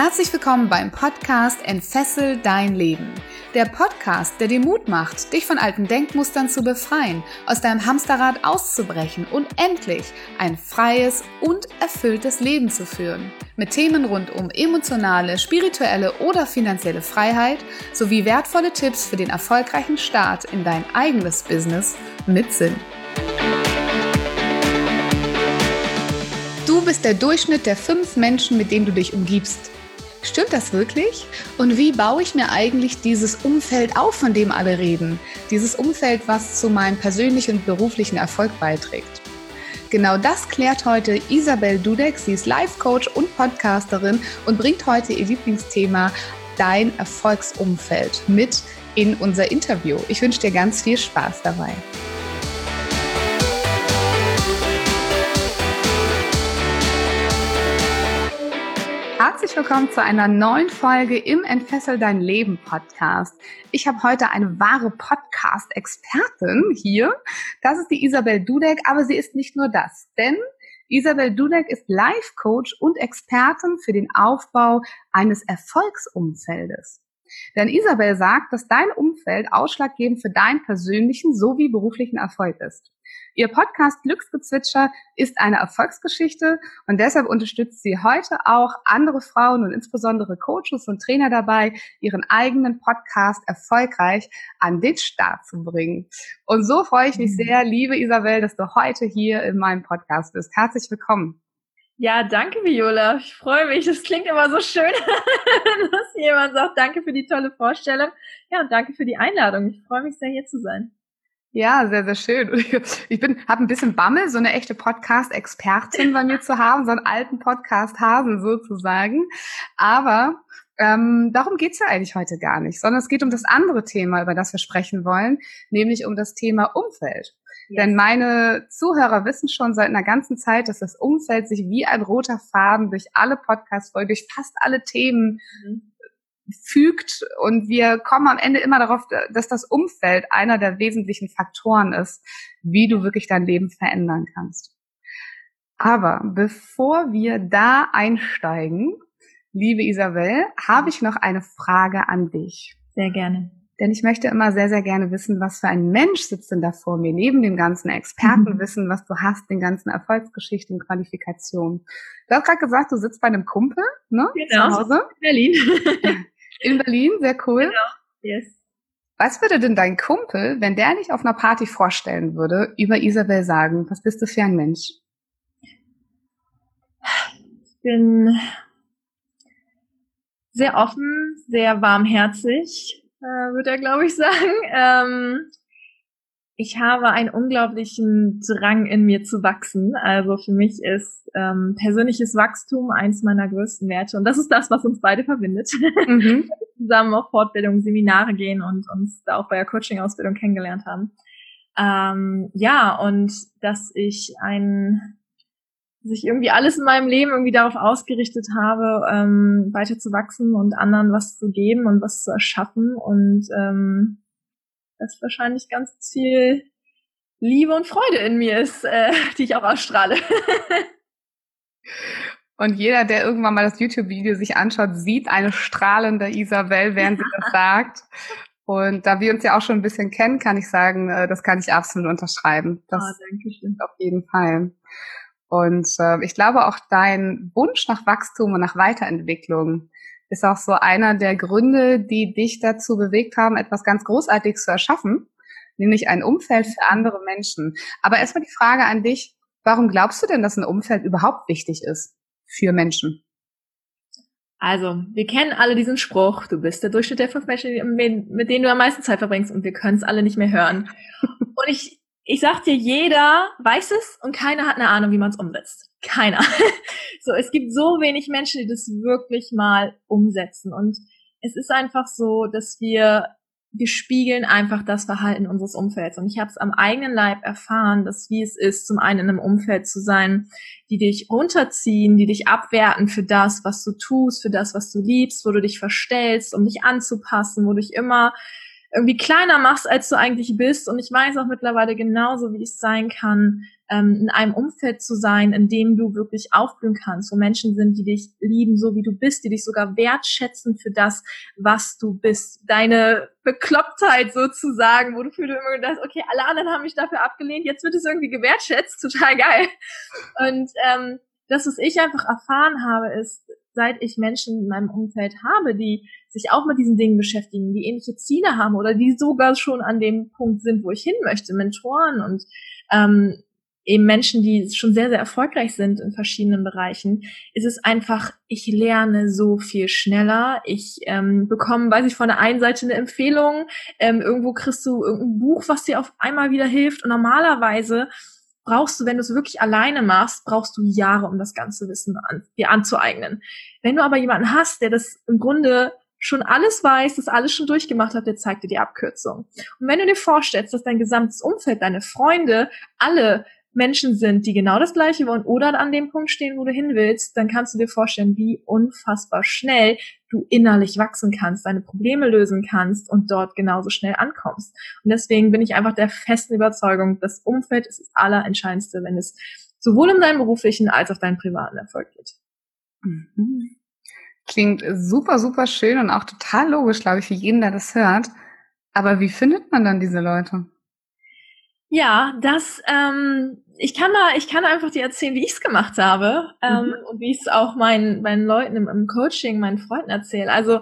Herzlich willkommen beim Podcast Entfessel dein Leben. Der Podcast, der dir Mut macht, dich von alten Denkmustern zu befreien, aus deinem Hamsterrad auszubrechen und endlich ein freies und erfülltes Leben zu führen. Mit Themen rund um emotionale, spirituelle oder finanzielle Freiheit sowie wertvolle Tipps für den erfolgreichen Start in dein eigenes Business mit Sinn. Du bist der Durchschnitt der fünf Menschen, mit denen du dich umgibst. Stimmt das wirklich? Und wie baue ich mir eigentlich dieses Umfeld auf, von dem alle reden? Dieses Umfeld, was zu meinem persönlichen und beruflichen Erfolg beiträgt. Genau das klärt heute Isabel Dudek. Sie ist Life-Coach und Podcasterin und bringt heute ihr Lieblingsthema Dein Erfolgsumfeld mit in unser Interview. Ich wünsche dir ganz viel Spaß dabei. Herzlich willkommen zu einer neuen Folge im Entfessel dein Leben Podcast. Ich habe heute eine wahre Podcast-Expertin hier. Das ist die Isabel Dudek, aber sie ist nicht nur das, denn Isabel Dudek ist Life-Coach und Expertin für den Aufbau eines Erfolgsumfeldes. Denn Isabel sagt, dass dein Umfeld ausschlaggebend für deinen persönlichen sowie beruflichen Erfolg ist. Ihr Podcast Glücksgezwitscher ist eine Erfolgsgeschichte und deshalb unterstützt sie heute auch andere Frauen und insbesondere Coaches und Trainer dabei, ihren eigenen Podcast erfolgreich an den Start zu bringen. Und so freue ich mich mhm. sehr, liebe Isabel, dass du heute hier in meinem Podcast bist. Herzlich willkommen. Ja, danke, Viola. Ich freue mich. Das klingt immer so schön, dass jemand sagt, danke für die tolle Vorstellung. Ja, und danke für die Einladung. Ich freue mich sehr, hier zu sein. Ja, sehr, sehr schön. Ich bin, habe ein bisschen Bammel, so eine echte Podcast-Expertin bei mir zu haben, so einen alten Podcast-Hasen sozusagen. Aber ähm, darum geht's ja eigentlich heute gar nicht, sondern es geht um das andere Thema, über das wir sprechen wollen, nämlich um das Thema Umfeld. Ja. Denn meine Zuhörer wissen schon seit einer ganzen Zeit, dass das Umfeld sich wie ein roter Faden durch alle Podcast-Folgen, durch fast alle Themen mhm fügt. Und wir kommen am Ende immer darauf, dass das Umfeld einer der wesentlichen Faktoren ist, wie du wirklich dein Leben verändern kannst. Aber bevor wir da einsteigen, liebe Isabel, habe ich noch eine Frage an dich. Sehr gerne. Denn ich möchte immer sehr, sehr gerne wissen, was für ein Mensch sitzt denn da vor mir, neben dem ganzen Expertenwissen, was du hast, den ganzen Erfolgsgeschichten, Qualifikationen. Du hast gerade gesagt, du sitzt bei einem Kumpel, ne? Genau. Zu Hause. In Berlin. In Berlin, sehr cool. Genau, yes. Was würde denn dein Kumpel, wenn der dich auf einer Party vorstellen würde, über Isabel sagen? Was bist du für ein Mensch? Ich bin sehr offen, sehr warmherzig, äh, würde er, glaube ich, sagen. Ähm, ich habe einen unglaublichen Drang in mir zu wachsen. Also für mich ist ähm, persönliches Wachstum eins meiner größten Werte und das ist das, was uns beide verbindet. Mhm. Zusammen auf Fortbildungen, Seminare gehen und uns da auch bei der Coaching-Ausbildung kennengelernt haben. Ähm, ja, und dass ich ein sich irgendwie alles in meinem Leben irgendwie darauf ausgerichtet habe, ähm, weiter zu wachsen und anderen was zu geben und was zu erschaffen und ähm, dass wahrscheinlich ganz viel Liebe und Freude in mir ist, äh, die ich auch ausstrahle. Und jeder, der irgendwann mal das YouTube-Video sich anschaut, sieht eine strahlende Isabel, während sie das sagt. Und da wir uns ja auch schon ein bisschen kennen, kann ich sagen, äh, das kann ich absolut unterschreiben. Das oh, danke schön. Auf jeden Fall. Und äh, ich glaube auch dein Wunsch nach Wachstum und nach Weiterentwicklung ist auch so einer der Gründe, die dich dazu bewegt haben, etwas ganz Großartiges zu erschaffen, nämlich ein Umfeld für andere Menschen. Aber erstmal die Frage an dich, warum glaubst du denn, dass ein Umfeld überhaupt wichtig ist für Menschen? Also, wir kennen alle diesen Spruch, du bist der Durchschnitt der fünf Menschen, mit denen du am meisten Zeit verbringst und wir können es alle nicht mehr hören. Und ich ich sag dir, jeder weiß es und keiner hat eine Ahnung, wie man es umsetzt. Keiner. so, es gibt so wenig Menschen, die das wirklich mal umsetzen. Und es ist einfach so, dass wir, wir spiegeln einfach das Verhalten unseres Umfelds. Und ich habe es am eigenen Leib erfahren, dass wie es ist, zum einen in einem Umfeld zu sein, die dich runterziehen, die dich abwerten für das, was du tust, für das, was du liebst, wo du dich verstellst, um dich anzupassen, wo du dich immer irgendwie kleiner machst, als du eigentlich bist. Und ich weiß auch mittlerweile genauso, wie es sein kann, ähm, in einem Umfeld zu sein, in dem du wirklich aufblühen kannst, wo Menschen sind, die dich lieben, so wie du bist, die dich sogar wertschätzen für das, was du bist. Deine Beklopptheit sozusagen, wo du für immer gedacht, okay, alle anderen haben mich dafür abgelehnt, jetzt wird es irgendwie gewertschätzt, total geil. Und ähm, das, was ich einfach erfahren habe, ist, seit ich Menschen in meinem Umfeld habe, die sich auch mit diesen Dingen beschäftigen, die ähnliche Ziele haben oder die sogar schon an dem Punkt sind, wo ich hin möchte, Mentoren und ähm, eben Menschen, die schon sehr, sehr erfolgreich sind in verschiedenen Bereichen, ist es einfach, ich lerne so viel schneller. Ich ähm, bekomme, weiß ich, von der einen Seite eine Empfehlung, ähm, irgendwo kriegst du irgendein Buch, was dir auf einmal wieder hilft. Und normalerweise brauchst du, wenn du es wirklich alleine machst, brauchst du Jahre, um das ganze Wissen an, dir anzueignen. Wenn du aber jemanden hast, der das im Grunde schon alles weiß, das alles schon durchgemacht hat, der zeigt dir die Abkürzung. Und wenn du dir vorstellst, dass dein gesamtes Umfeld, deine Freunde, alle Menschen sind, die genau das Gleiche wollen oder an dem Punkt stehen, wo du hin willst, dann kannst du dir vorstellen, wie unfassbar schnell du innerlich wachsen kannst, deine Probleme lösen kannst und dort genauso schnell ankommst. Und deswegen bin ich einfach der festen Überzeugung, das Umfeld ist das Allerentscheidendste, wenn es sowohl um deinen beruflichen als auch deinen privaten Erfolg geht. Mhm. Klingt super, super schön und auch total logisch, glaube ich, für jeden, der das hört. Aber wie findet man dann diese Leute? Ja, das, ähm, ich kann da, ich kann einfach dir erzählen, wie ich es gemacht habe ähm, mhm. und wie ich es auch meinen, meinen Leuten im, im Coaching, meinen Freunden erzähle. Also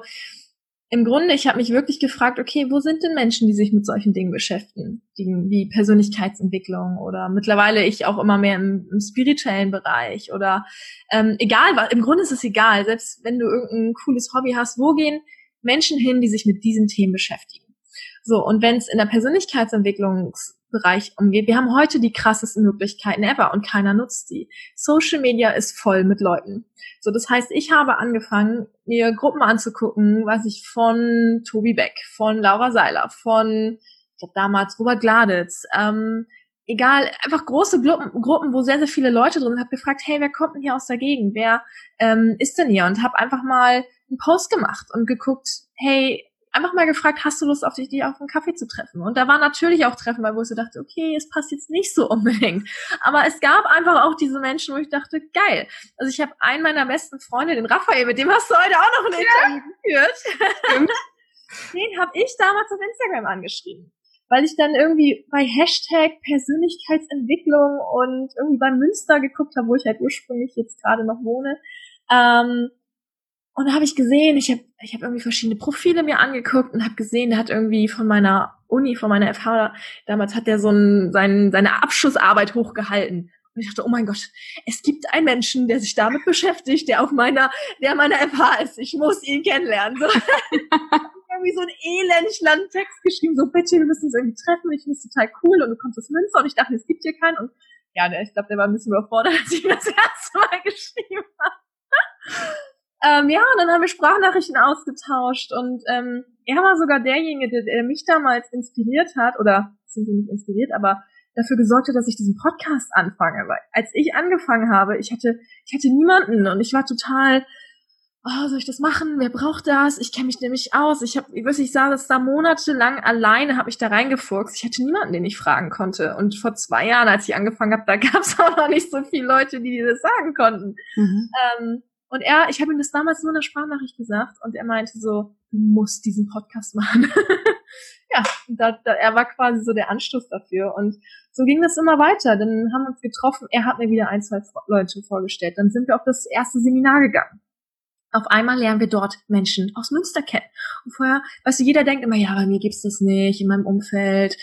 im Grunde, ich habe mich wirklich gefragt, okay, wo sind denn Menschen, die sich mit solchen Dingen beschäftigen, wie Persönlichkeitsentwicklung oder mittlerweile ich auch immer mehr im, im spirituellen Bereich oder ähm, egal, im Grunde ist es egal, selbst wenn du irgendein cooles Hobby hast, wo gehen Menschen hin, die sich mit diesen Themen beschäftigen? So, und wenn es in der Persönlichkeitsentwicklung Bereich umgeht. Wir haben heute die krassesten Möglichkeiten ever und keiner nutzt die. Social Media ist voll mit Leuten. So, das heißt, ich habe angefangen, mir Gruppen anzugucken, was ich von Tobi Beck, von Laura Seiler, von, ich glaube damals Robert Gladitz, ähm, egal, einfach große Gruppen, Gruppen, wo sehr, sehr viele Leute drin sind, habe gefragt, hey, wer kommt denn hier aus der Gegend? Wer ähm, ist denn hier? Und habe einfach mal einen Post gemacht und geguckt, hey, einfach mal gefragt, hast du Lust auf dich, die auf einen Kaffee zu treffen? Und da waren natürlich auch Treffen, weil wo ich so dachte, okay, es passt jetzt nicht so unbedingt. Aber es gab einfach auch diese Menschen, wo ich dachte, geil. Also ich habe einen meiner besten Freunde, den Raphael, mit dem hast du heute auch noch ein Interview geführt. den habe ich damals auf Instagram angeschrieben. Weil ich dann irgendwie bei Hashtag Persönlichkeitsentwicklung und irgendwie bei Münster geguckt habe, wo ich halt ursprünglich jetzt gerade noch wohne. Ähm, und da habe ich gesehen, ich habe ich hab irgendwie verschiedene Profile mir angeguckt und habe gesehen, der hat irgendwie von meiner Uni, von meiner FH, damals hat der so ein, sein, seine Abschlussarbeit hochgehalten. Und ich dachte, oh mein Gott, es gibt einen Menschen, der sich damit beschäftigt, der auf meiner, der meiner FH ist. Ich muss ihn kennenlernen. So. irgendwie so ein elendig langen Text geschrieben, so bitte, wir müssen uns irgendwie treffen, ich finde es total cool und du kommst aus Münster und ich dachte, es gibt hier keinen und ja, der, ich glaube, der war ein bisschen überfordert, als ich das erste Mal geschrieben habe. Ähm, ja, und dann haben wir Sprachnachrichten ausgetauscht und ähm, er war sogar derjenige, der, der mich damals inspiriert hat, oder sind nicht inspiriert, aber dafür gesorgt hat, dass ich diesen Podcast anfange. Weil als ich angefangen habe, ich hatte, ich hatte niemanden und ich war total, oh, soll ich das machen? Wer braucht das? Ich kenne mich nämlich aus. Ich habe, ich weiß, ich saß da monatelang alleine, habe ich da reingefuchst. Ich hatte niemanden, den ich fragen konnte. Und vor zwei Jahren, als ich angefangen habe, da gab es auch noch nicht so viele Leute, die dir das sagen konnten. Mhm. Ähm, und er, ich habe ihm das damals nur in der Sprachnachricht gesagt und er meinte so, du musst diesen Podcast machen. ja, da, da, er war quasi so der Anstoß dafür. Und so ging das immer weiter. Dann haben wir uns getroffen, er hat mir wieder ein, zwei Leute vorgestellt. Dann sind wir auf das erste Seminar gegangen. Auf einmal lernen wir dort Menschen aus Münster kennen. Und vorher, weißt du, jeder denkt immer, ja, bei mir gibt's das nicht, in meinem Umfeld.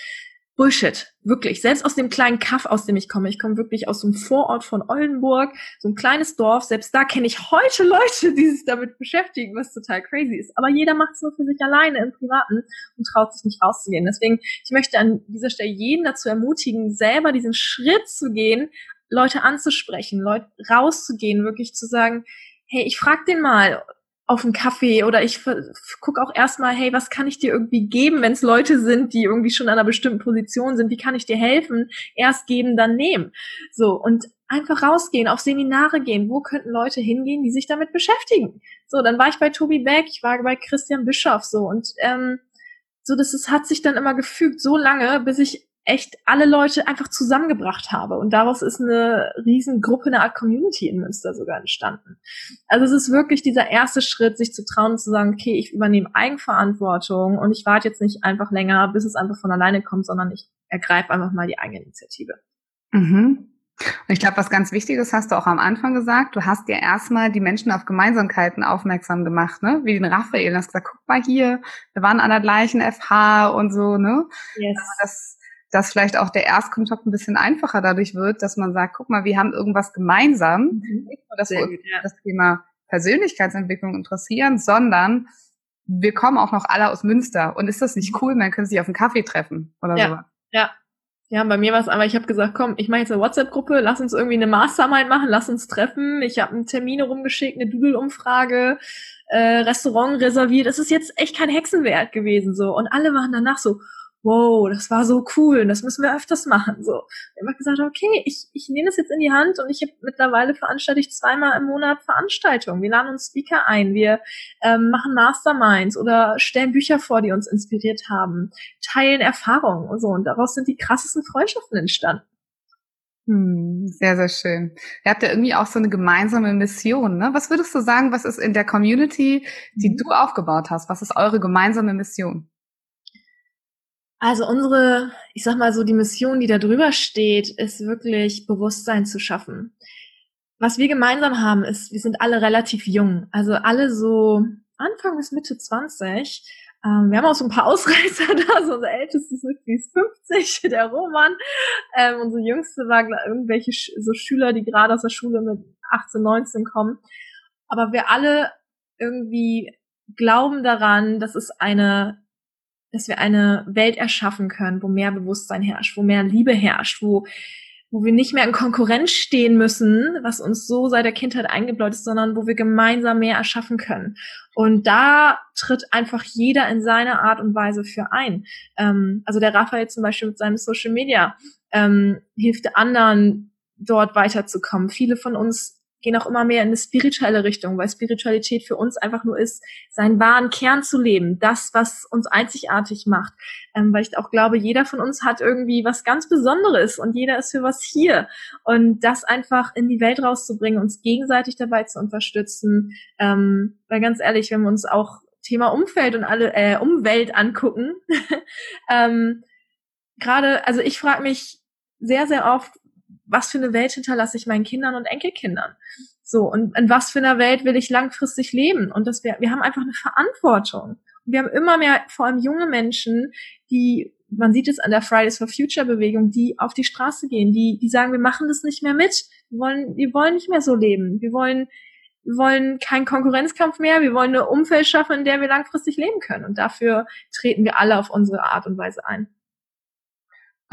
Bullshit, wirklich. Selbst aus dem kleinen Kaff, aus dem ich komme. Ich komme wirklich aus dem Vorort von Oldenburg, so ein kleines Dorf. Selbst da kenne ich heute Leute, die sich damit beschäftigen, was total crazy ist. Aber jeder macht es nur für sich alleine im Privaten und traut sich nicht rauszugehen. Deswegen, ich möchte an dieser Stelle jeden dazu ermutigen, selber diesen Schritt zu gehen, Leute anzusprechen, Leute rauszugehen, wirklich zu sagen, hey, ich frag den mal, auf einen Kaffee oder ich gucke auch erstmal, hey, was kann ich dir irgendwie geben, wenn es Leute sind, die irgendwie schon an einer bestimmten Position sind, wie kann ich dir helfen? Erst geben, dann nehmen. So, und einfach rausgehen, auf Seminare gehen, wo könnten Leute hingehen, die sich damit beschäftigen? So, dann war ich bei Tobi Beck, ich war bei Christian Bischoff so und ähm, so dass es hat sich dann immer gefügt so lange, bis ich echt alle Leute einfach zusammengebracht habe. Und daraus ist eine Riesengruppe, eine Art Community in Münster sogar entstanden. Also es ist wirklich dieser erste Schritt, sich zu trauen und zu sagen, okay, ich übernehme Eigenverantwortung und ich warte jetzt nicht einfach länger, bis es einfach von alleine kommt, sondern ich ergreife einfach mal die eigene Initiative. Mhm. Und ich glaube, was ganz Wichtiges hast du auch am Anfang gesagt. Du hast ja erstmal die Menschen auf Gemeinsamkeiten aufmerksam gemacht, ne? Wie den Raphael. Du hast gesagt, guck mal hier, wir waren an der gleichen FH und so, ne? Yes. Also das, dass vielleicht auch der Erstkontakt ein bisschen einfacher dadurch wird, dass man sagt, guck mal, wir haben irgendwas gemeinsam. Mhm. Nicht nur, dass wir uns ja. das Thema Persönlichkeitsentwicklung interessieren, sondern wir kommen auch noch alle aus Münster. Und ist das nicht cool? Man könnte sich auf einen Kaffee treffen oder ja. so. Ja, ja, bei mir war es aber, ich habe gesagt, komm, ich mache jetzt eine WhatsApp-Gruppe, lass uns irgendwie eine Mastermind machen, lass uns treffen. Ich habe einen Termin rumgeschickt, eine Doodle-Umfrage, äh, Restaurant reserviert. Das ist jetzt echt kein Hexenwert gewesen so. Und alle waren danach so, wow, das war so cool, das müssen wir öfters machen. So, wir haben gesagt, okay, ich, ich nehme das jetzt in die Hand und ich habe mittlerweile veranstalte ich zweimal im Monat Veranstaltungen. Wir laden uns Speaker ein, wir ähm, machen Masterminds oder stellen Bücher vor, die uns inspiriert haben, teilen Erfahrungen und so. Und daraus sind die krassesten Freundschaften entstanden. Hm, sehr, sehr schön. Ihr habt ja irgendwie auch so eine gemeinsame Mission, ne? Was würdest du sagen, was ist in der Community, die mhm. du aufgebaut hast? Was ist eure gemeinsame Mission? Also unsere, ich sag mal so, die Mission, die da drüber steht, ist wirklich Bewusstsein zu schaffen. Was wir gemeinsam haben, ist, wir sind alle relativ jung. Also alle so Anfang bis Mitte 20. Ähm, wir haben auch so ein paar Ausreißer da. So unser ältestes Mitglied ist 50, der Roman. Ähm, unsere jüngste war irgendwelche so Schüler, die gerade aus der Schule mit 18, 19 kommen. Aber wir alle irgendwie glauben daran, dass es eine dass wir eine Welt erschaffen können, wo mehr Bewusstsein herrscht, wo mehr Liebe herrscht, wo, wo wir nicht mehr in Konkurrenz stehen müssen, was uns so seit der Kindheit eingebläut ist, sondern wo wir gemeinsam mehr erschaffen können. Und da tritt einfach jeder in seiner Art und Weise für ein. Ähm, also der Raphael zum Beispiel mit seinem Social Media ähm, hilft anderen, dort weiterzukommen. Viele von uns gehen auch immer mehr in eine spirituelle Richtung, weil Spiritualität für uns einfach nur ist, seinen wahren Kern zu leben, das, was uns einzigartig macht. Ähm, weil ich auch glaube, jeder von uns hat irgendwie was ganz Besonderes und jeder ist für was hier. Und das einfach in die Welt rauszubringen, uns gegenseitig dabei zu unterstützen. Ähm, weil ganz ehrlich, wenn wir uns auch Thema Umfeld und alle äh, Umwelt angucken, ähm, gerade, also ich frage mich sehr, sehr oft, was für eine Welt hinterlasse ich meinen Kindern und Enkelkindern? So, und in was für einer Welt will ich langfristig leben? Und dass wir, wir haben einfach eine Verantwortung. Und wir haben immer mehr, vor allem junge Menschen, die, man sieht es an der Fridays for Future Bewegung, die auf die Straße gehen, die, die sagen, wir machen das nicht mehr mit. Wir wollen, wir wollen nicht mehr so leben. Wir wollen, wir wollen keinen Konkurrenzkampf mehr. Wir wollen eine Umfeld schaffen, in der wir langfristig leben können. Und dafür treten wir alle auf unsere Art und Weise ein.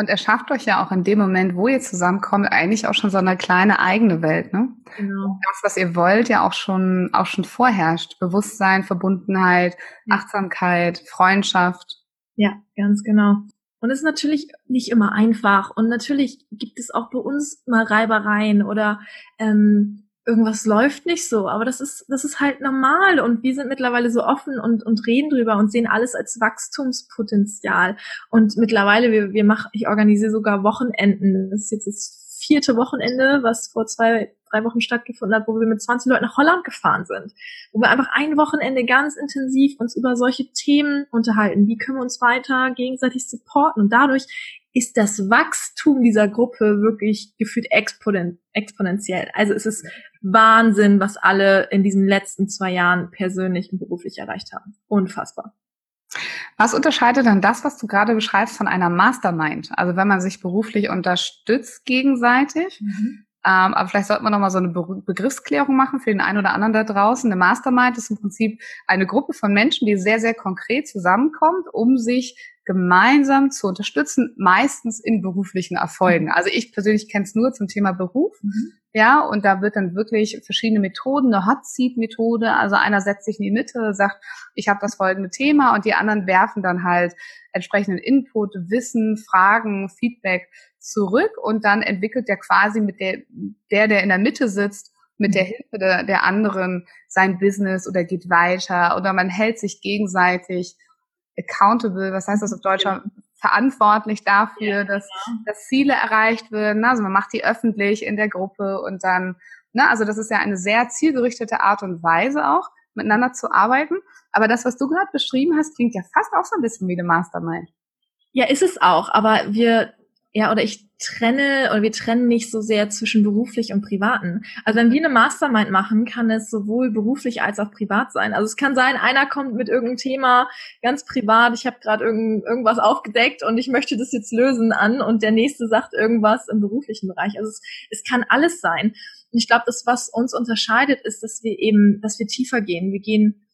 Und er schafft euch ja auch in dem Moment, wo ihr zusammenkommt, eigentlich auch schon so eine kleine eigene Welt, ne? Genau. Das, was ihr wollt, ja auch schon, auch schon vorherrscht. Bewusstsein, Verbundenheit. Achtsamkeit, Freundschaft. Ja, ganz genau. Und es ist natürlich nicht immer einfach. Und natürlich gibt es auch bei uns mal Reibereien oder ähm, irgendwas läuft nicht so, aber das ist, das ist halt normal und wir sind mittlerweile so offen und, und reden drüber und sehen alles als Wachstumspotenzial. Und mittlerweile, wir, wir machen, ich organisiere sogar Wochenenden. Das ist jetzt das vierte Wochenende, was vor zwei, drei Wochen stattgefunden hat, wo wir mit 20 Leuten nach Holland gefahren sind. Wo wir einfach ein Wochenende ganz intensiv uns über solche Themen unterhalten. Wie können wir uns weiter gegenseitig supporten? Und dadurch ist das Wachstum dieser Gruppe wirklich gefühlt exponen exponentiell. Also es ist Wahnsinn, was alle in diesen letzten zwei Jahren persönlich und beruflich erreicht haben. Unfassbar. Was unterscheidet dann das, was du gerade beschreibst, von einer Mastermind? Also wenn man sich beruflich unterstützt gegenseitig, mhm. Ähm, aber vielleicht sollten wir nochmal so eine Be Begriffsklärung machen für den einen oder anderen da draußen. Eine Mastermind ist im Prinzip eine Gruppe von Menschen, die sehr, sehr konkret zusammenkommt, um sich gemeinsam zu unterstützen, meistens in beruflichen Erfolgen. Also ich persönlich kenne es nur zum Thema Beruf. Mhm. Ja, und da wird dann wirklich verschiedene Methoden, eine Hot Seat Methode, also einer setzt sich in die Mitte, sagt, ich habe das folgende Thema und die anderen werfen dann halt entsprechenden Input, Wissen, Fragen, Feedback zurück und dann entwickelt der quasi mit der, der, der in der Mitte sitzt, mit der mhm. Hilfe der, der anderen sein Business oder geht weiter oder man hält sich gegenseitig accountable, was heißt das auf Deutsch, verantwortlich dafür, ja, dass, genau. dass Ziele erreicht werden. Also man macht die öffentlich in der Gruppe und dann, ne, also das ist ja eine sehr zielgerichtete Art und Weise auch, miteinander zu arbeiten. Aber das, was du gerade beschrieben hast, klingt ja fast auch so ein bisschen wie eine Mastermind. Ja, ist es auch, aber wir ja, oder ich trenne oder wir trennen nicht so sehr zwischen beruflich und privaten. Also wenn wir eine Mastermind machen, kann es sowohl beruflich als auch privat sein. Also es kann sein, einer kommt mit irgendeinem Thema ganz privat, ich habe gerade irgend, irgendwas aufgedeckt und ich möchte das jetzt lösen an und der nächste sagt irgendwas im beruflichen Bereich. Also es, es kann alles sein. Und ich glaube, das, was uns unterscheidet, ist, dass wir eben, dass wir tiefer gehen. Wir gehen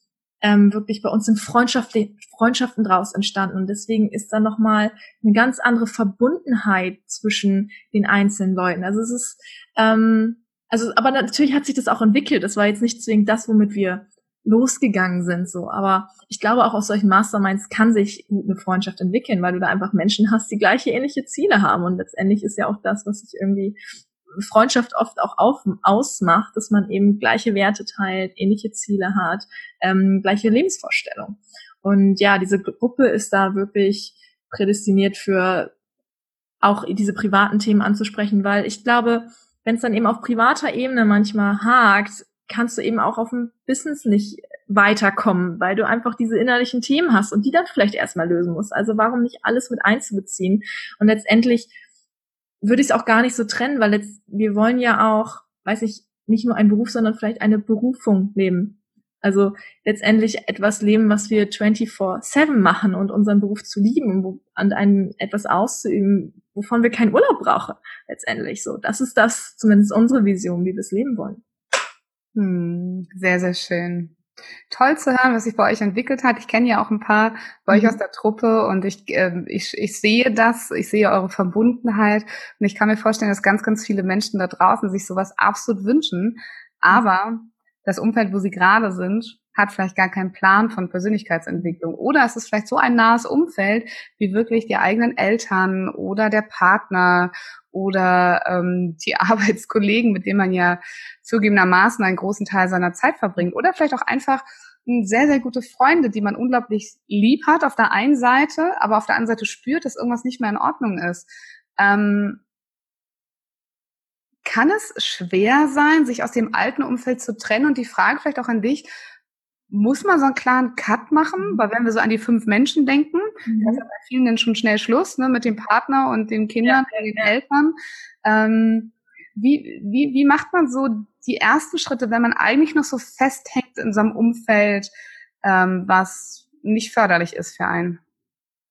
ähm, wirklich bei uns sind Freundschaften, Freundschaften draus entstanden. Und deswegen ist da nochmal eine ganz andere Verbundenheit zwischen den einzelnen Leuten. Also es ist, ähm, also, aber natürlich hat sich das auch entwickelt. Das war jetzt nicht zwingend das, womit wir losgegangen sind, so. Aber ich glaube, auch aus solchen Masterminds kann sich eine Freundschaft entwickeln, weil du da einfach Menschen hast, die gleiche ähnliche Ziele haben. Und letztendlich ist ja auch das, was sich irgendwie Freundschaft oft auch auf, ausmacht, dass man eben gleiche Werte teilt, ähnliche Ziele hat, ähm, gleiche Lebensvorstellungen. Und ja, diese Gruppe ist da wirklich prädestiniert für auch diese privaten Themen anzusprechen, weil ich glaube, wenn es dann eben auf privater Ebene manchmal hakt, kannst du eben auch auf dem Business nicht weiterkommen, weil du einfach diese innerlichen Themen hast und die dann vielleicht erstmal lösen musst. Also warum nicht alles mit einzubeziehen? Und letztendlich würde ich es auch gar nicht so trennen, weil jetzt, wir wollen ja auch, weiß ich, nicht nur einen Beruf, sondern vielleicht eine Berufung leben. Also letztendlich etwas leben, was wir 24-7 machen und unseren Beruf zu lieben und an einem etwas auszuüben, wovon wir keinen Urlaub brauchen, letztendlich so. Das ist das, zumindest unsere Vision, wie wir es leben wollen. Hm, sehr, sehr schön. Toll zu hören, was sich bei euch entwickelt hat. Ich kenne ja auch ein paar bei mhm. euch aus der Truppe und ich, äh, ich, ich sehe das, ich sehe eure Verbundenheit und ich kann mir vorstellen, dass ganz, ganz viele Menschen da draußen sich sowas absolut wünschen. Aber das Umfeld, wo sie gerade sind, hat vielleicht gar keinen Plan von Persönlichkeitsentwicklung. Oder es ist vielleicht so ein nahes Umfeld wie wirklich die eigenen Eltern oder der Partner oder ähm, die Arbeitskollegen, mit denen man ja zugegebenermaßen einen großen Teil seiner Zeit verbringt. Oder vielleicht auch einfach sehr, sehr gute Freunde, die man unglaublich lieb hat auf der einen Seite, aber auf der anderen Seite spürt, dass irgendwas nicht mehr in Ordnung ist. Ähm, kann es schwer sein, sich aus dem alten Umfeld zu trennen? Und die Frage vielleicht auch an dich, muss man so einen klaren Cut machen? Mhm. Weil wenn wir so an die fünf Menschen denken, mhm. das ist bei vielen dann schon schnell Schluss, ne, mit dem Partner und den Kindern ja, und den ja. Eltern. Ähm, wie, wie, wie macht man so die ersten Schritte, wenn man eigentlich noch so festhängt in so einem Umfeld, ähm, was nicht förderlich ist für einen?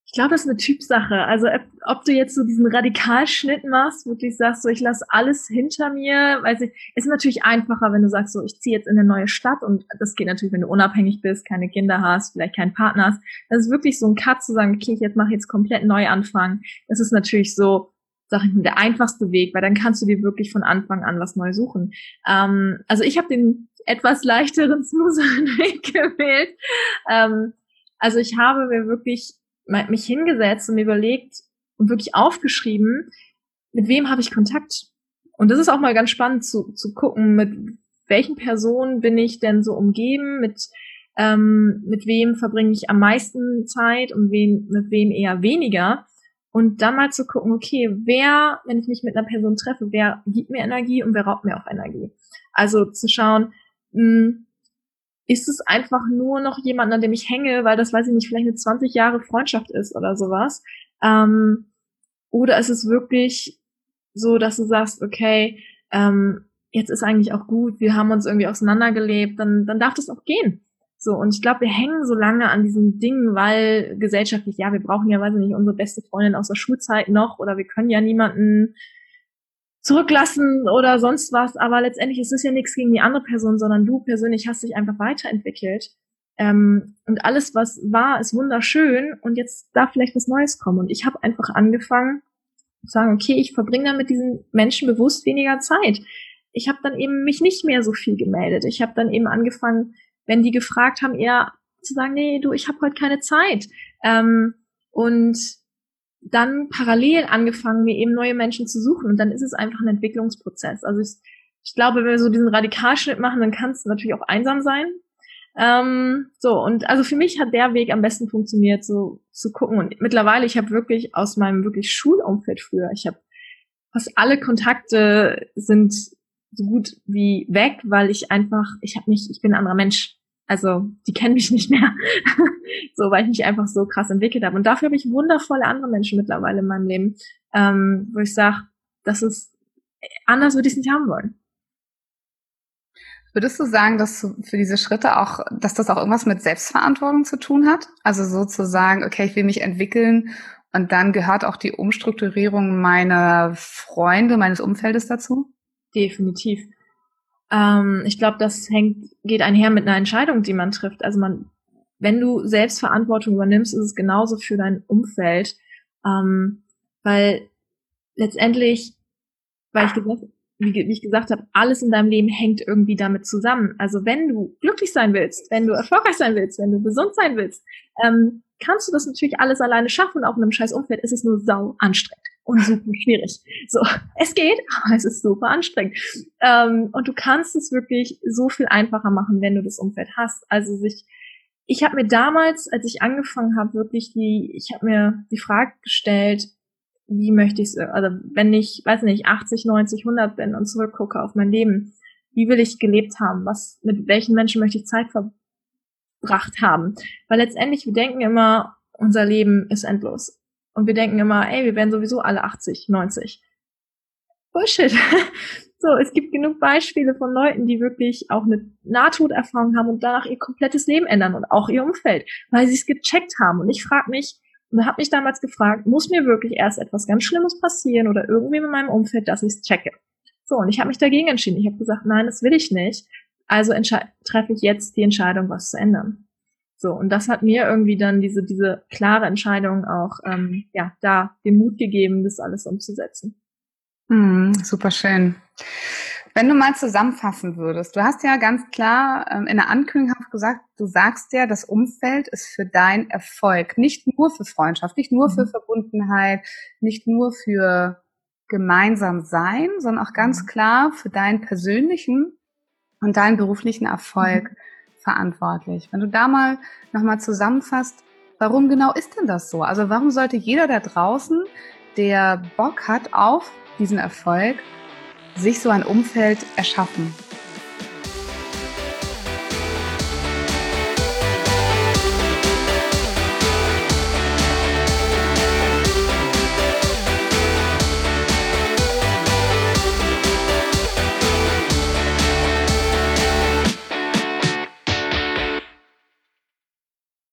Ich glaube, das ist eine Typsache. Also ob du jetzt so diesen Radikalschnitt machst, wirklich sagst, so ich lasse alles hinter mir, weiß ich, ist natürlich einfacher, wenn du sagst, so ich ziehe jetzt in eine neue Stadt und das geht natürlich, wenn du unabhängig bist, keine Kinder hast, vielleicht keinen Partner hast. Das ist wirklich so ein Cut zu sagen, okay, ich jetzt mache jetzt komplett neu anfangen. Das ist natürlich so, sag ich mal, der einfachste Weg, weil dann kannst du dir wirklich von Anfang an was neu suchen. Ähm, also ich habe den etwas leichteren, smootheren Weg gewählt. Ähm, also ich habe mir wirklich mich hingesetzt und mir überlegt und wirklich aufgeschrieben, mit wem habe ich Kontakt. Und das ist auch mal ganz spannend zu, zu gucken, mit welchen Personen bin ich denn so umgeben, mit, ähm, mit wem verbringe ich am meisten Zeit und wen, mit wem eher weniger. Und dann mal zu gucken, okay, wer, wenn ich mich mit einer Person treffe, wer gibt mir Energie und wer raubt mir auch Energie. Also zu schauen, mh, hm, ist es einfach nur noch jemand, an dem ich hänge, weil das, weiß ich nicht, vielleicht eine 20 Jahre Freundschaft ist oder sowas. Ähm, oder ist es wirklich so, dass du sagst, okay, ähm, jetzt ist eigentlich auch gut, wir haben uns irgendwie auseinandergelebt, dann, dann darf das auch gehen. So, und ich glaube, wir hängen so lange an diesen Dingen, weil gesellschaftlich, ja, wir brauchen ja, weiß ich nicht, unsere beste Freundin aus der Schulzeit noch oder wir können ja niemanden zurücklassen oder sonst was, aber letztendlich ist es ja nichts gegen die andere Person, sondern du persönlich hast dich einfach weiterentwickelt. Ähm, und alles, was war, ist wunderschön und jetzt darf vielleicht was Neues kommen. Und ich habe einfach angefangen zu sagen, okay, ich verbringe dann mit diesen Menschen bewusst weniger Zeit. Ich habe dann eben mich nicht mehr so viel gemeldet. Ich habe dann eben angefangen, wenn die gefragt haben, eher zu sagen, nee, du, ich habe heute keine Zeit. Ähm, und dann parallel angefangen, mir eben neue Menschen zu suchen. Und dann ist es einfach ein Entwicklungsprozess. Also ich, ich glaube, wenn wir so diesen Radikalschnitt machen, dann kann es natürlich auch einsam sein. Ähm, so, und also für mich hat der Weg am besten funktioniert, so zu gucken. Und mittlerweile, ich habe wirklich aus meinem wirklich Schulumfeld früher, ich habe fast alle Kontakte sind so gut wie weg, weil ich einfach, ich habe mich, ich bin ein anderer Mensch. Also die kennen mich nicht mehr, so weil ich mich einfach so krass entwickelt habe. Und dafür habe ich wundervolle andere Menschen mittlerweile in meinem Leben, ähm, wo ich sage, das ist anders würde ich es nicht haben wollen. Würdest du sagen, dass für diese Schritte auch, dass das auch irgendwas mit Selbstverantwortung zu tun hat? Also sozusagen, okay, ich will mich entwickeln und dann gehört auch die Umstrukturierung meiner Freunde, meines Umfeldes dazu? Definitiv. Ähm, ich glaube, das hängt, geht einher mit einer Entscheidung, die man trifft. Also man, wenn du Selbstverantwortung übernimmst, ist es genauso für dein Umfeld, ähm, weil letztendlich, weil ich gesagt, wie, wie ich gesagt habe, alles in deinem Leben hängt irgendwie damit zusammen. Also wenn du glücklich sein willst, wenn du erfolgreich sein willst, wenn du gesund sein willst, ähm, kannst du das natürlich alles alleine schaffen. Auf einem scheiß Umfeld ist es nur sau anstrengend und super schwierig. So, es geht, aber es ist super anstrengend. Ähm, und du kannst es wirklich so viel einfacher machen, wenn du das Umfeld hast. Also sich, ich habe mir damals, als ich angefangen habe, wirklich die, ich habe mir die Frage gestellt, wie möchte ich es, also wenn ich, weiß nicht, 80, 90, 100 bin und zurückgucke auf mein Leben, wie will ich gelebt haben? Was, mit welchen Menschen möchte ich Zeit verbracht haben? Weil letztendlich, wir denken immer, unser Leben ist endlos. Und wir denken immer, ey, wir werden sowieso alle 80, 90. Bullshit. so, es gibt genug Beispiele von Leuten, die wirklich auch eine Nahtoderfahrung haben und danach ihr komplettes Leben ändern und auch ihr Umfeld, weil sie es gecheckt haben. Und ich frage mich, und habe mich damals gefragt, muss mir wirklich erst etwas ganz Schlimmes passieren oder irgendwie in meinem Umfeld, dass ich es checke? So, und ich habe mich dagegen entschieden. Ich habe gesagt, nein, das will ich nicht. Also treffe ich jetzt die Entscheidung, was zu ändern. So, und das hat mir irgendwie dann diese, diese klare Entscheidung auch, ähm, ja, da den Mut gegeben, das alles umzusetzen. Mm, super schön. Wenn du mal zusammenfassen würdest, du hast ja ganz klar ähm, in der Ankündigung gesagt, du sagst ja, das Umfeld ist für dein Erfolg, nicht nur für Freundschaft, nicht nur für mhm. Verbundenheit, nicht nur für gemeinsam sein, sondern auch ganz mhm. klar für deinen persönlichen und deinen beruflichen Erfolg mhm. Verantwortlich. Wenn du da mal nochmal zusammenfasst, warum genau ist denn das so? Also warum sollte jeder da draußen, der Bock hat auf diesen Erfolg, sich so ein Umfeld erschaffen?